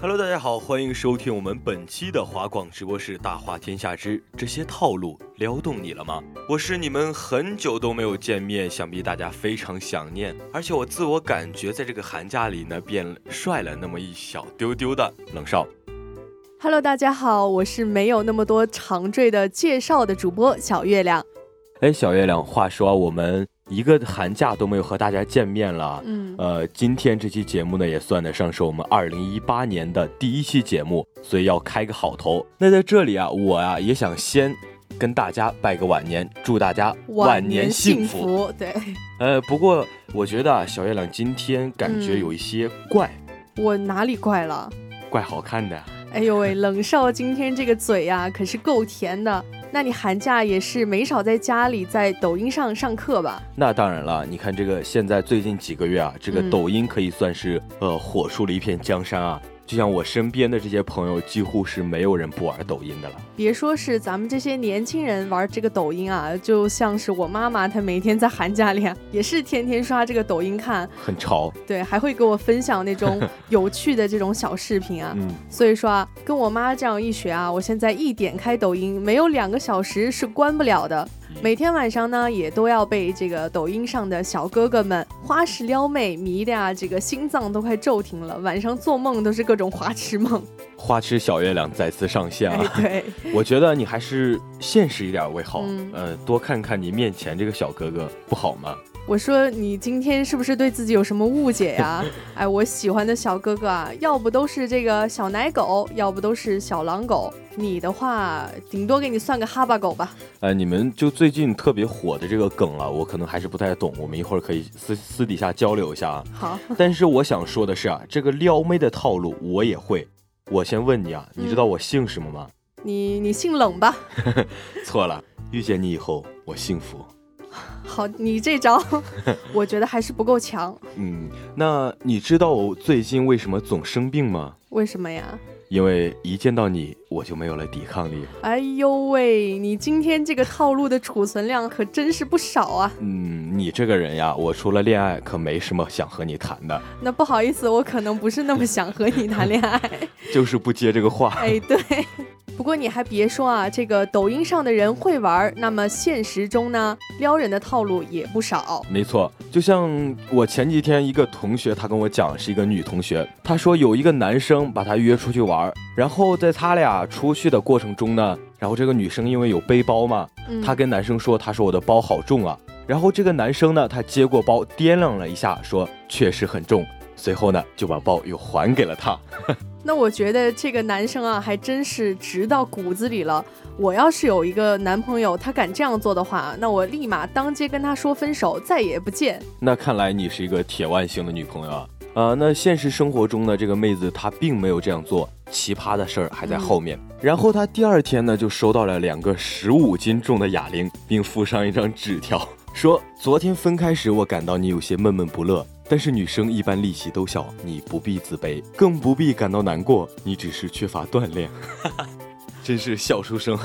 Hello，大家好，欢迎收听我们本期的华广直播室《大话天下之这些套路撩动你了吗？我是你们很久都没有见面，想必大家非常想念，而且我自我感觉在这个寒假里呢变帅了那么一小丢丢的冷少。Hello，大家好，我是没有那么多长缀的介绍的主播小月亮。哎，小月亮，话说我们。一个寒假都没有和大家见面了，嗯，呃，今天这期节目呢也算得上是我们二零一八年的第一期节目，所以要开个好头。那在这里啊，我啊也想先跟大家拜个晚年，祝大家晚年幸福。对，呃，不过我觉得啊，小月亮今天感觉有一些怪，我哪里怪了？怪好看的。哎呦喂，冷少今天这个嘴呀，可是够甜的。那你寒假也是没少在家里在抖音上上课吧？那当然了，你看这个现在最近几个月啊，这个抖音可以算是呃火出了一片江山啊。就像我身边的这些朋友，几乎是没有人不玩抖音的了。别说是咱们这些年轻人玩这个抖音啊，就像是我妈妈，她每天在寒假里也是天天刷这个抖音看，很潮。对，还会给我分享那种 有趣的这种小视频啊。嗯。所以说啊，跟我妈这样一学啊，我现在一点开抖音，没有两个小时是关不了的。每天晚上呢，也都要被这个抖音上的小哥哥们花式撩妹迷的呀，这个心脏都快骤停了。晚上做梦都是各种花痴梦。花痴小月亮再次上线了。对，我觉得你还是现实一点为好。嗯，多看看你面前这个小哥哥，不好吗？我说你今天是不是对自己有什么误解呀？哎，我喜欢的小哥哥啊，要不都是这个小奶狗，要不都是小狼狗。你的话，顶多给你算个哈巴狗吧。哎，你们就最近特别火的这个梗啊，我可能还是不太懂。我们一会儿可以私私底下交流一下啊。好。但是我想说的是啊，这个撩妹的套路我也会。我先问你啊，你知道我姓什么吗？你你姓冷吧？错了，遇见你以后我幸福。好，你这招，我觉得还是不够强。嗯，那你知道我最近为什么总生病吗？为什么呀？因为一见到你，我就没有了抵抗力。哎呦喂，你今天这个套路的储存量可真是不少啊。嗯，你这个人呀，我除了恋爱，可没什么想和你谈的。那不好意思，我可能不是那么想和你谈恋爱，就是不接这个话。哎，对。不过你还别说啊，这个抖音上的人会玩，那么现实中呢，撩人的套路也不少。没错，就像我前几天一个同学，他跟我讲，是一个女同学，她说有一个男生把她约出去玩，然后在他俩出去的过程中呢，然后这个女生因为有背包嘛，她跟男生说，她说我的包好重啊，然后这个男生呢，他接过包掂量了一下，说确实很重，随后呢就把包又还给了他。那我觉得这个男生啊，还真是直到骨子里了。我要是有一个男朋友，他敢这样做的话，那我立马当街跟他说分手，再也不见。那看来你是一个铁腕型的女朋友啊。啊，那现实生活中呢，这个妹子她并没有这样做，奇葩的事儿还在后面。然后她第二天呢，就收到了两个十五斤重的哑铃，并附上一张纸条，说昨天分开时，我感到你有些闷闷不乐。但是女生一般力气都小，你不必自卑，更不必感到难过，你只是缺乏锻炼。真是笑出声。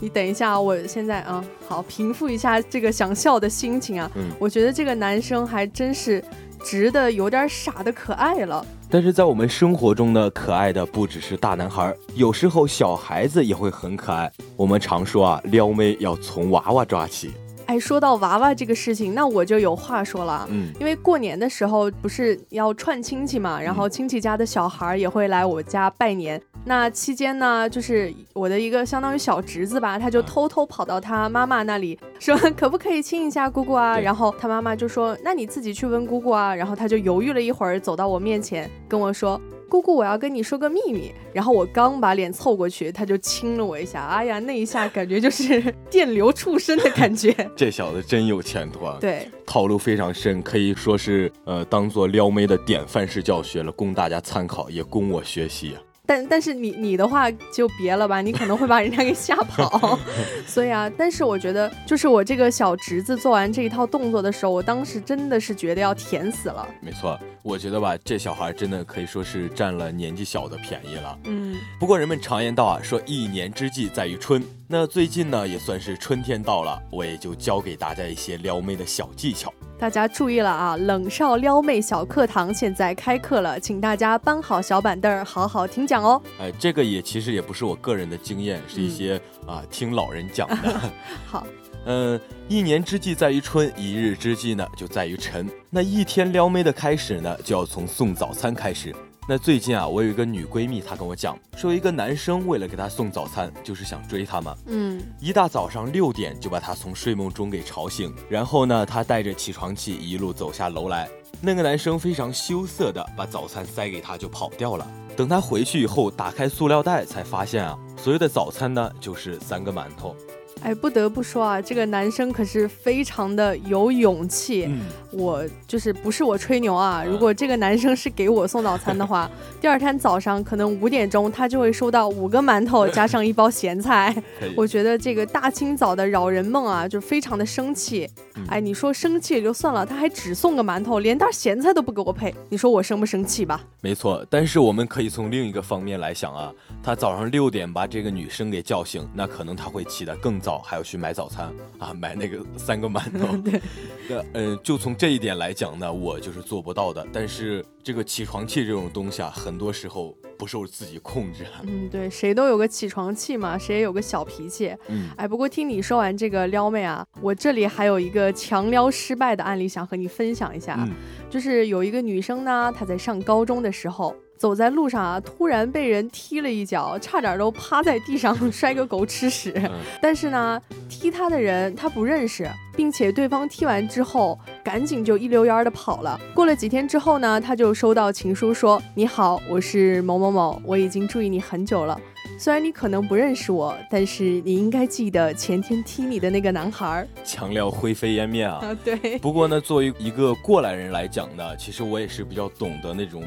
你等一下，我现在啊，好平复一下这个想笑的心情啊。嗯，我觉得这个男生还真是直的有点傻的可爱了。但是在我们生活中呢，可爱的不只是大男孩，有时候小孩子也会很可爱。我们常说啊，撩妹要从娃娃抓起。哎，说到娃娃这个事情，那我就有话说了。嗯，因为过年的时候不是要串亲戚嘛，然后亲戚家的小孩也会来我家拜年。那期间呢，就是我的一个相当于小侄子吧，他就偷偷跑到他妈妈那里说，可不可以亲一下姑姑啊？然后他妈妈就说，那你自己去问姑姑啊。然后他就犹豫了一会儿，走到我面前跟我说。姑姑，我要跟你说个秘密。然后我刚把脸凑过去，他就亲了我一下。哎呀，那一下感觉就是 电流触身的感觉。这小子真有前途啊！对，套路非常深，可以说是呃，当做撩妹的典范式教学了，供大家参考，也供我学习。但但是你你的话就别了吧，你可能会把人家给吓跑。所以啊，但是我觉得，就是我这个小侄子做完这一套动作的时候，我当时真的是觉得要甜死了。没错，我觉得吧，这小孩真的可以说是占了年纪小的便宜了。嗯，不过人们常言道啊，说一年之计在于春。那最近呢，也算是春天到了，我也就教给大家一些撩妹的小技巧。大家注意了啊！冷少撩妹小课堂现在开课了，请大家搬好小板凳，好好听讲哦。哎，这个也其实也不是我个人的经验，是一些啊听老人讲的。好，嗯，一年之计在于春，一日之计呢就在于晨。那一天撩妹的开始呢，就要从送早餐开始。那最近啊，我有一个女闺蜜，她跟我讲，说一个男生为了给她送早餐，就是想追她嘛。嗯，一大早上六点就把她从睡梦中给吵醒，然后呢，她带着起床气一路走下楼来。那个男生非常羞涩的把早餐塞给她就跑掉了。等她回去以后，打开塑料袋才发现啊，所谓的早餐呢就是三个馒头。哎，不得不说啊，这个男生可是非常的有勇气。嗯，我就是不是我吹牛啊，如果这个男生是给我送早餐的话，第二天早上可能五点钟他就会收到五个馒头加上一包咸菜。我觉得这个大清早的扰人梦啊，就非常的生气。哎，你说生气也就算了，他还只送个馒头，连袋咸菜都不给我配，你说我生不生气吧？没错，但是我们可以从另一个方面来想啊，他早上六点把这个女生给叫醒，那可能他会起得更早。早还要去买早餐啊，买那个三个馒头。对，那嗯，就从这一点来讲呢，我就是做不到的。但是这个起床气这种东西啊，很多时候不受自己控制。嗯，对，谁都有个起床气嘛，谁也有个小脾气。嗯，哎，不过听你说完这个撩妹啊，我这里还有一个强撩失败的案例想和你分享一下，就是有一个女生呢，她在上高中的时候。走在路上啊，突然被人踢了一脚，差点都趴在地上 摔个狗吃屎。但是呢，踢他的人他不认识，并且对方踢完之后，赶紧就一溜烟的跑了。过了几天之后呢，他就收到情书，说：“你好，我是某某某，我已经注意你很久了。虽然你可能不认识我，但是你应该记得前天踢你的那个男孩。”强料灰飞烟灭啊！对。不过呢，作为一个过来人来讲呢，其实我也是比较懂得那种。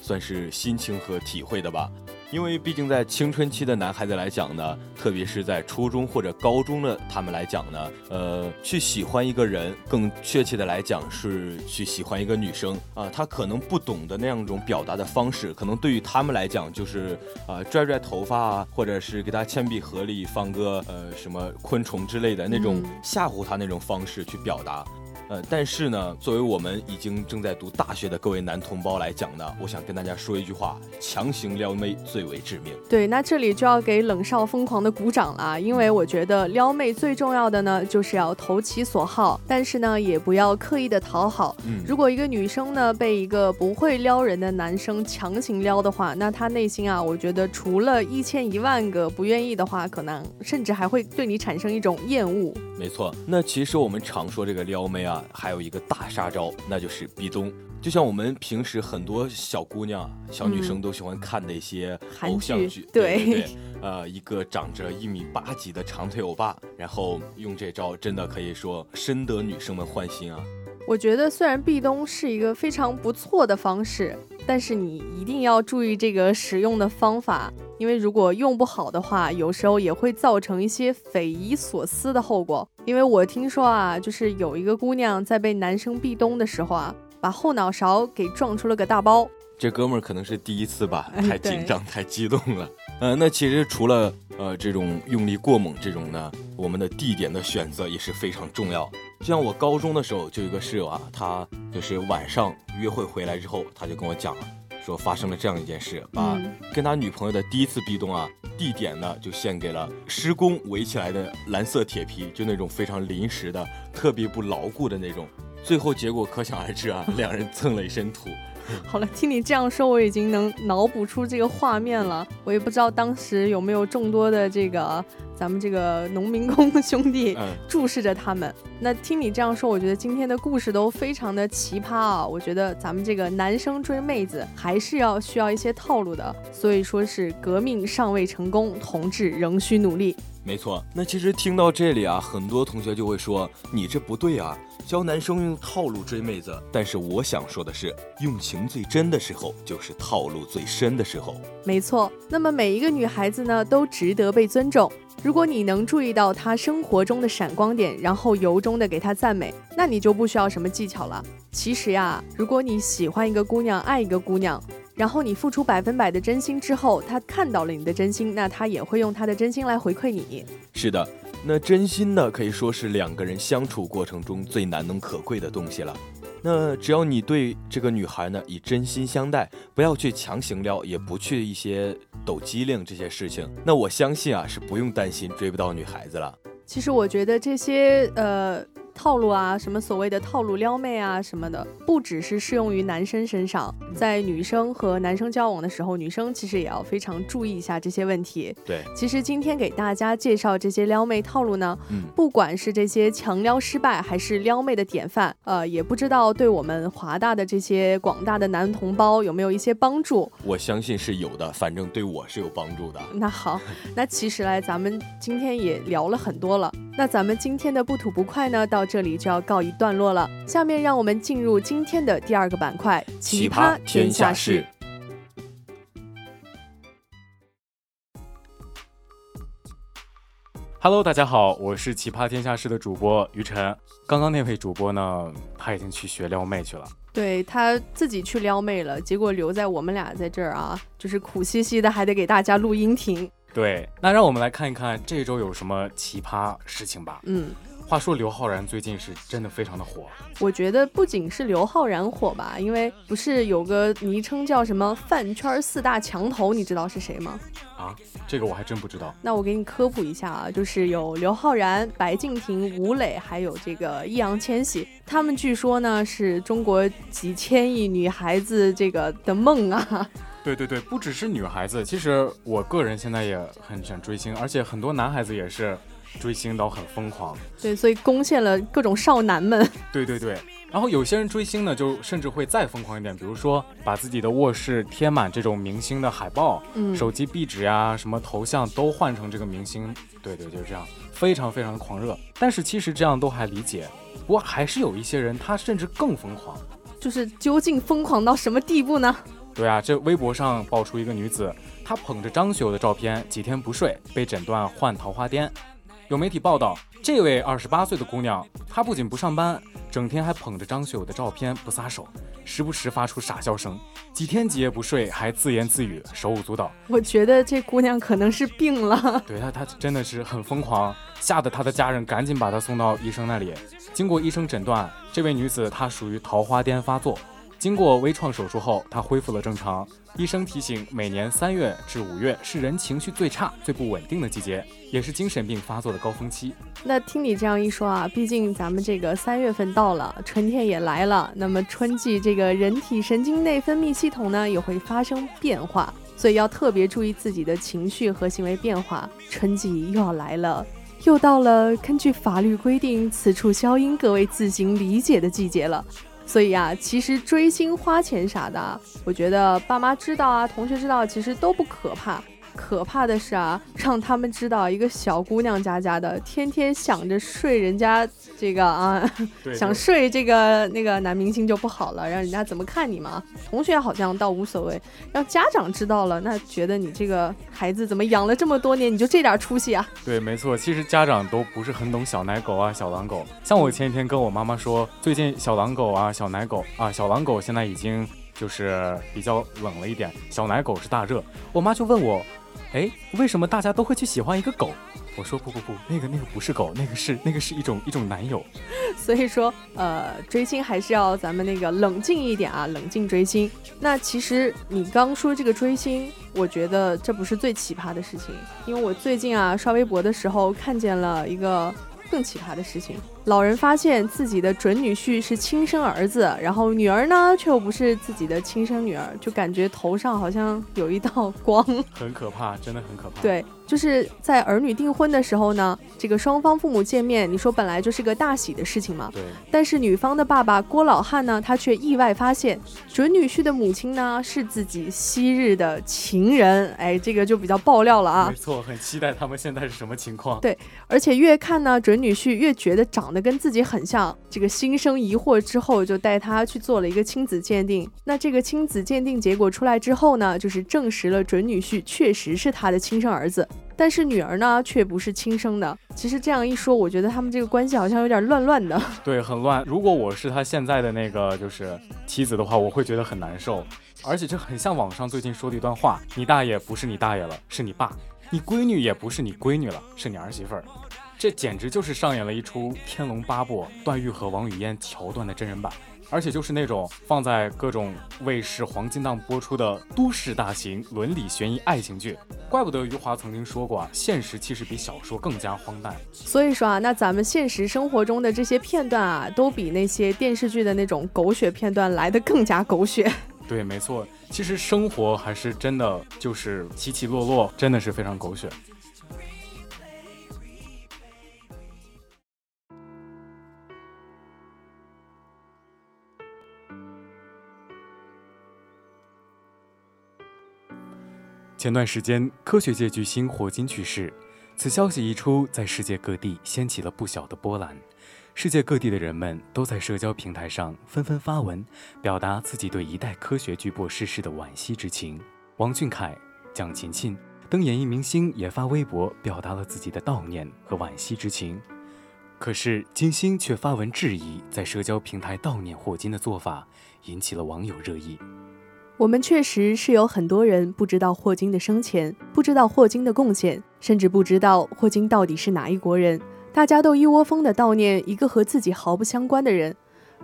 算是心情和体会的吧，因为毕竟在青春期的男孩子来讲呢，特别是在初中或者高中的他们来讲呢，呃，去喜欢一个人，更确切的来讲是去喜欢一个女生啊，他可能不懂的那样一种表达的方式，可能对于他们来讲就是啊拽拽头发啊，或者是给他铅笔盒里放个呃什么昆虫之类的那种吓唬他那种方式去表达。呃，但是呢，作为我们已经正在读大学的各位男同胞来讲呢，我想跟大家说一句话：强行撩妹最为致命。对，那这里就要给冷少疯狂的鼓掌了，因为我觉得撩妹最重要的呢，就是要投其所好，但是呢，也不要刻意的讨好。嗯，如果一个女生呢被一个不会撩人的男生强行撩的话，那她内心啊，我觉得除了一千一万个不愿意的话，可能甚至还会对你产生一种厌恶。没错，那其实我们常说这个撩妹啊。还有一个大杀招，那就是壁咚。就像我们平时很多小姑娘、小女生都喜欢看的一些偶像剧，对对对，呃，一个长着一米八几的长腿欧巴，然后用这招，真的可以说深得女生们欢心啊。我觉得虽然壁咚是一个非常不错的方式，但是你一定要注意这个使用的方法，因为如果用不好的话，有时候也会造成一些匪夷所思的后果。因为我听说啊，就是有一个姑娘在被男生壁咚的时候啊，把后脑勺给撞出了个大包。这哥们儿可能是第一次吧，太紧张、太激动了。呃，那其实除了呃这种用力过猛这种呢，我们的地点的选择也是非常重要。就像我高中的时候就有一个室友啊，他就是晚上约会回来之后，他就跟我讲了，说发生了这样一件事，把跟他女朋友的第一次壁咚啊，地点呢就献给了施工围起来的蓝色铁皮，就那种非常临时的、特别不牢固的那种。最后结果可想而知啊，两人蹭了一身土。好了，听你这样说，我已经能脑补出这个画面了。我也不知道当时有没有众多的这个咱们这个农民工兄弟注视着他们。那听你这样说，我觉得今天的故事都非常的奇葩啊。我觉得咱们这个男生追妹子还是要需要一些套路的。所以说是革命尚未成功，同志仍需努力。没错，那其实听到这里啊，很多同学就会说你这不对啊，教男生用套路追妹子。但是我想说的是，用情最真的时候，就是套路最深的时候。没错，那么每一个女孩子呢，都值得被尊重。如果你能注意到她生活中的闪光点，然后由衷的给她赞美，那你就不需要什么技巧了。其实呀，如果你喜欢一个姑娘，爱一个姑娘。然后你付出百分百的真心之后，他看到了你的真心，那他也会用他的真心来回馈你。是的，那真心呢，可以说是两个人相处过程中最难能可贵的东西了。那只要你对这个女孩呢以真心相待，不要去强行撩，也不去一些抖机灵这些事情，那我相信啊是不用担心追不到女孩子了。其实我觉得这些呃。套路啊，什么所谓的套路撩妹啊，什么的，不只是适用于男生身上，在女生和男生交往的时候，女生其实也要非常注意一下这些问题。对，其实今天给大家介绍这些撩妹套路呢，嗯，不管是这些强撩失败，还是撩妹的典范，呃，也不知道对我们华大的这些广大的男同胞有没有一些帮助。我相信是有的，反正对我是有帮助的。那好，那其实来咱们今天也聊了很多了。那咱们今天的不吐不快呢，到这里就要告一段落了。下面让我们进入今天的第二个板块——奇葩天下事。Hello，大家好，我是奇葩天下事的主播于晨。刚刚那位主播呢，他已经去学撩妹去了。对他自己去撩妹了，结果留在我们俩在这儿啊，就是苦兮兮的，还得给大家录音听。对，那让我们来看一看这周有什么奇葩事情吧。嗯，话说刘昊然最近是真的非常的火。我觉得不仅是刘昊然火吧，因为不是有个昵称叫什么“饭圈四大墙头”，你知道是谁吗？啊，这个我还真不知道。那我给你科普一下啊，就是有刘昊然、白敬亭、吴磊，还有这个易烊千玺，他们据说呢是中国几千亿女孩子这个的梦啊。对对对，不只是女孩子，其实我个人现在也很想追星，而且很多男孩子也是追星到很疯狂。对，所以攻陷了各种少男们。对对对，然后有些人追星呢，就甚至会再疯狂一点，比如说把自己的卧室贴满这种明星的海报，嗯，手机壁纸呀，什么头像都换成这个明星。对对，就是这样，非常非常的狂热。但是其实这样都还理解，不过还是有一些人他甚至更疯狂，就是究竟疯狂到什么地步呢？对啊，这微博上爆出一个女子，她捧着张学友的照片，几天不睡，被诊断患桃花癫。有媒体报道，这位二十八岁的姑娘，她不仅不上班，整天还捧着张学友的照片不撒手，时不时发出傻笑声，几天几夜不睡，还自言自语，手舞足蹈。我觉得这姑娘可能是病了。对她，她真的是很疯狂，吓得她的家人赶紧把她送到医生那里。经过医生诊断，这位女子她属于桃花癫发作。经过微创手术后，他恢复了正常。医生提醒，每年三月至五月是人情绪最差、最不稳定的季节，也是精神病发作的高峰期。那听你这样一说啊，毕竟咱们这个三月份到了，春天也来了，那么春季这个人体神经内分泌系统呢也会发生变化，所以要特别注意自己的情绪和行为变化。春季又要来了，又到了根据法律规定此处消音，各位自行理解的季节了。所以啊，其实追星花钱啥的，我觉得爸妈知道啊，同学知道，其实都不可怕。可怕的是啊，让他们知道一个小姑娘家家的，天天想着睡人家这个啊，想睡这个那个男明星就不好了，让人家怎么看你嘛？同学好像倒无所谓，让家长知道了，那觉得你这个孩子怎么养了这么多年，你就这点出息啊？对，没错，其实家长都不是很懂小奶狗啊、小狼狗。像我前几天跟我妈妈说，最近小狼狗啊、小奶狗啊、小狼狗现在已经就是比较冷了一点，小奶狗是大热。我妈就问我。哎，为什么大家都会去喜欢一个狗？我说不不不，那个那个不是狗，那个是那个是一种一种男友。所以说，呃，追星还是要咱们那个冷静一点啊，冷静追星。那其实你刚说这个追星，我觉得这不是最奇葩的事情，因为我最近啊刷微博的时候看见了一个更奇葩的事情。老人发现自己的准女婿是亲生儿子，然后女儿呢却又不是自己的亲生女儿，就感觉头上好像有一道光，很可怕，真的很可怕。对，就是在儿女订婚的时候呢，这个双方父母见面，你说本来就是个大喜的事情嘛。对。但是女方的爸爸郭老汉呢，他却意外发现准女婿的母亲呢是自己昔日的情人，哎，这个就比较爆料了啊。没错，很期待他们现在是什么情况。对，而且越看呢，准女婿越觉得长。跟自己很像，这个心生疑惑之后，就带他去做了一个亲子鉴定。那这个亲子鉴定结果出来之后呢，就是证实了准女婿确实是他的亲生儿子，但是女儿呢却不是亲生的。其实这样一说，我觉得他们这个关系好像有点乱乱的。对，很乱。如果我是他现在的那个就是妻子的话，我会觉得很难受。而且这很像网上最近说的一段话：你大爷不是你大爷了，是你爸；你闺女也不是你闺女了，是你儿媳妇儿。这简直就是上演了一出《天龙八部》段誉和王语嫣桥段的真人版，而且就是那种放在各种卫视黄金档播出的都市大型伦理悬疑爱情剧。怪不得余华曾经说过啊，现实其实比小说更加荒诞。所以说啊，那咱们现实生活中的这些片段啊，都比那些电视剧的那种狗血片段来的更加狗血。对，没错，其实生活还是真的就是起起落落，真的是非常狗血。前段时间，科学界巨星霍金去世，此消息一出，在世界各地掀起了不小的波澜。世界各地的人们都在社交平台上纷纷发文，表达自己对一代科学巨擘逝世的惋惜之情。王俊凯、蒋勤勤等演艺明星也发微博，表达了自己的悼念和惋惜之情。可是金星却发文质疑，在社交平台悼念霍金的做法，引起了网友热议。我们确实是有很多人不知道霍金的生前，不知道霍金的贡献，甚至不知道霍金到底是哪一国人。大家都一窝蜂的悼念一个和自己毫不相关的人，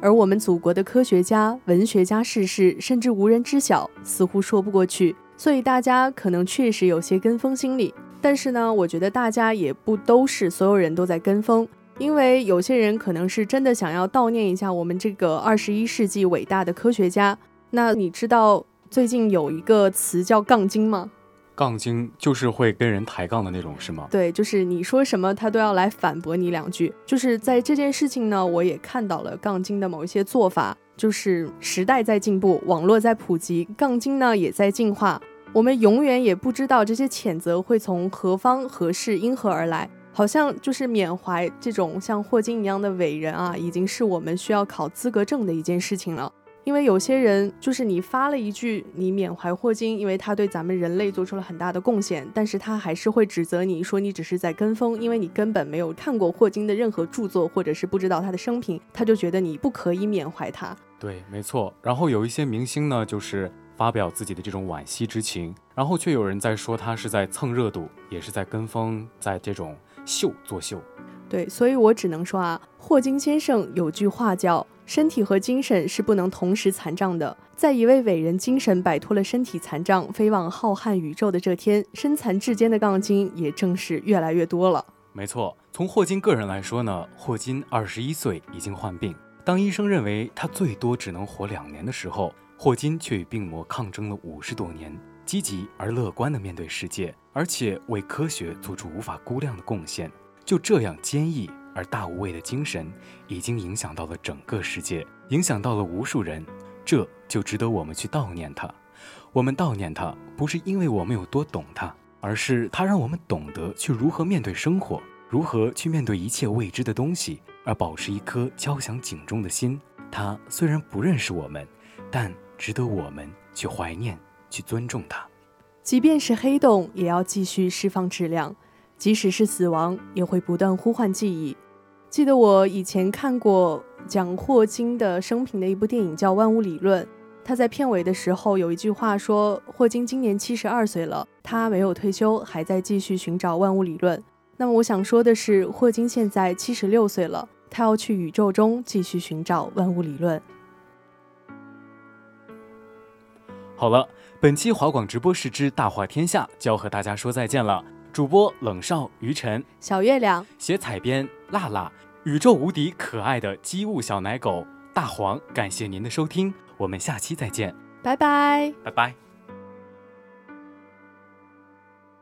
而我们祖国的科学家、文学家逝世，甚至无人知晓，似乎说不过去。所以大家可能确实有些跟风心理。但是呢，我觉得大家也不都是所有人都在跟风，因为有些人可能是真的想要悼念一下我们这个二十一世纪伟大的科学家。那你知道最近有一个词叫“杠精”吗？杠精就是会跟人抬杠的那种，是吗？对，就是你说什么他都要来反驳你两句。就是在这件事情呢，我也看到了杠精的某一些做法。就是时代在进步，网络在普及，杠精呢也在进化。我们永远也不知道这些谴责会从何方何事因何而来。好像就是缅怀这种像霍金一样的伟人啊，已经是我们需要考资格证的一件事情了。因为有些人就是你发了一句你缅怀霍金，因为他对咱们人类做出了很大的贡献，但是他还是会指责你说你只是在跟风，因为你根本没有看过霍金的任何著作，或者是不知道他的生平，他就觉得你不可以缅怀他。对，没错。然后有一些明星呢，就是发表自己的这种惋惜之情，然后却有人在说他是在蹭热度，也是在跟风，在这种秀作秀。对，所以我只能说啊，霍金先生有句话叫。身体和精神是不能同时残障的。在一位伟人精神摆脱了身体残障，飞往浩瀚宇宙的这天，身残志坚的杠精也正是越来越多了。没错，从霍金个人来说呢，霍金二十一岁已经患病，当医生认为他最多只能活两年的时候，霍金却与病魔抗争了五十多年，积极而乐观地面对世界，而且为科学做出无法估量的贡献。就这样坚毅。而大无畏的精神已经影响到了整个世界，影响到了无数人，这就值得我们去悼念他。我们悼念他，不是因为我们有多懂他，而是他让我们懂得去如何面对生活，如何去面对一切未知的东西，而保持一颗敲响警钟的心。他虽然不认识我们，但值得我们去怀念、去尊重他。即便是黑洞，也要继续释放质量。即使是死亡，也会不断呼唤记忆。记得我以前看过讲霍金的生平的一部电影，叫《万物理论》。他在片尾的时候有一句话说：“霍金今年七十二岁了，他没有退休，还在继续寻找万物理论。”那么我想说的是，霍金现在七十六岁了，他要去宇宙中继续寻找万物理论。好了，本期华广直播室之大话天下就要和大家说再见了。主播冷少、于晨、小月亮、写采编辣辣、宇宙无敌可爱的机务小奶狗大黄，感谢您的收听，我们下期再见，拜拜，拜拜。